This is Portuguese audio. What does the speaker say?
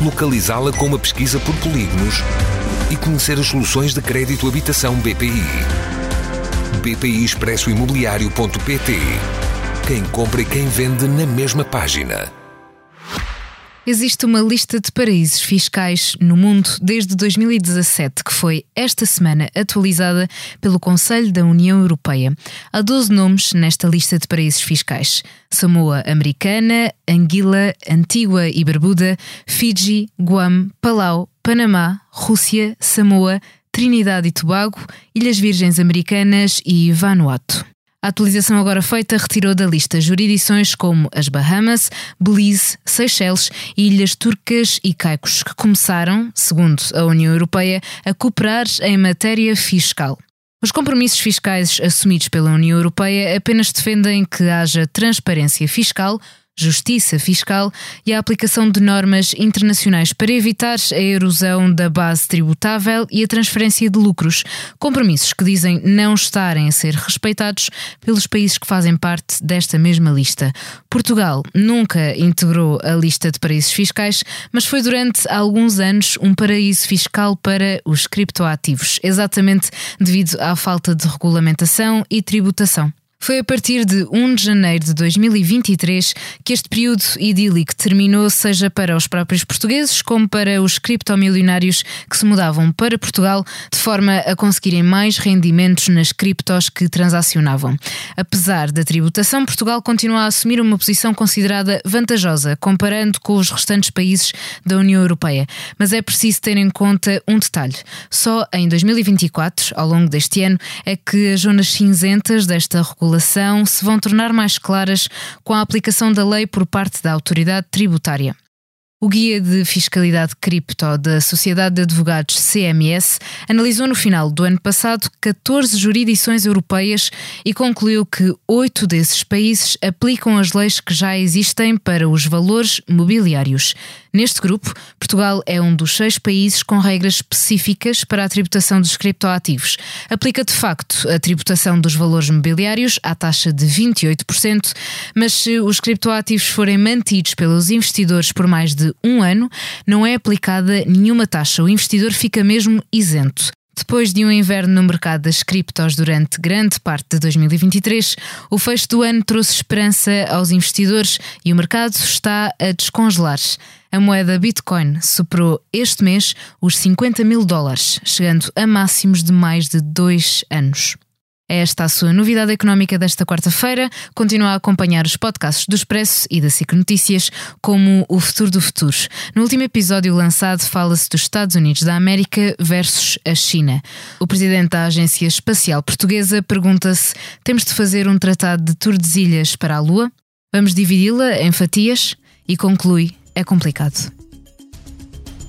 localizá-la com uma pesquisa por polígonos e conhecer as soluções de crédito habitação BPI. BPI Expresso Imobiliário.pt Quem compra e quem vende na mesma página. Existe uma lista de paraísos fiscais no mundo desde 2017, que foi esta semana atualizada pelo Conselho da União Europeia. Há 12 nomes nesta lista de paraísos fiscais: Samoa Americana, Anguila, Antigua e Barbuda, Fiji, Guam, Palau, Panamá, Rússia, Samoa, Trinidade e Tobago, Ilhas Virgens Americanas e Vanuatu. A atualização agora feita retirou da lista jurisdições como as Bahamas, Belize, Seychelles e Ilhas Turcas e Caicos, que começaram, segundo a União Europeia, a cooperar em matéria fiscal. Os compromissos fiscais assumidos pela União Europeia apenas defendem que haja transparência fiscal justiça fiscal e a aplicação de normas internacionais para evitar a erosão da base tributável e a transferência de lucros, compromissos que dizem não estarem a ser respeitados pelos países que fazem parte desta mesma lista. Portugal nunca integrou a lista de paraísos fiscais, mas foi durante alguns anos um paraíso fiscal para os criptoativos, exatamente devido à falta de regulamentação e tributação. Foi a partir de 1 de janeiro de 2023 que este período idílico terminou, seja para os próprios portugueses como para os criptomilionários que se mudavam para Portugal de forma a conseguirem mais rendimentos nas criptos que transacionavam. Apesar da tributação, Portugal continua a assumir uma posição considerada vantajosa comparando com os restantes países da União Europeia. Mas é preciso ter em conta um detalhe: só em 2024, ao longo deste ano, é que as zonas cinzentas desta regulação se vão tornar mais claras com a aplicação da lei por parte da autoridade tributária. O Guia de Fiscalidade Cripto da Sociedade de Advogados CMS analisou no final do ano passado 14 jurisdições europeias e concluiu que oito desses países aplicam as leis que já existem para os valores mobiliários. Neste grupo, Portugal é um dos seis países com regras específicas para a tributação dos criptoativos. Aplica de facto a tributação dos valores mobiliários à taxa de 28%, mas se os criptoativos forem mantidos pelos investidores por mais de um ano, não é aplicada nenhuma taxa. O investidor fica mesmo isento. Depois de um inverno no mercado das criptos durante grande parte de 2023, o fecho do ano trouxe esperança aos investidores e o mercado está a descongelar. A moeda Bitcoin superou este mês os 50 mil dólares, chegando a máximos de mais de dois anos. É esta a sua novidade económica desta quarta-feira. Continua a acompanhar os podcasts do Expresso e da SIC Notícias, como O Futuro do Futuro. No último episódio lançado, fala-se dos Estados Unidos da América versus a China. O presidente da Agência Espacial Portuguesa pergunta-se: temos de fazer um tratado de Tordesilhas para a Lua? Vamos dividi-la em fatias? E conclui: é complicado.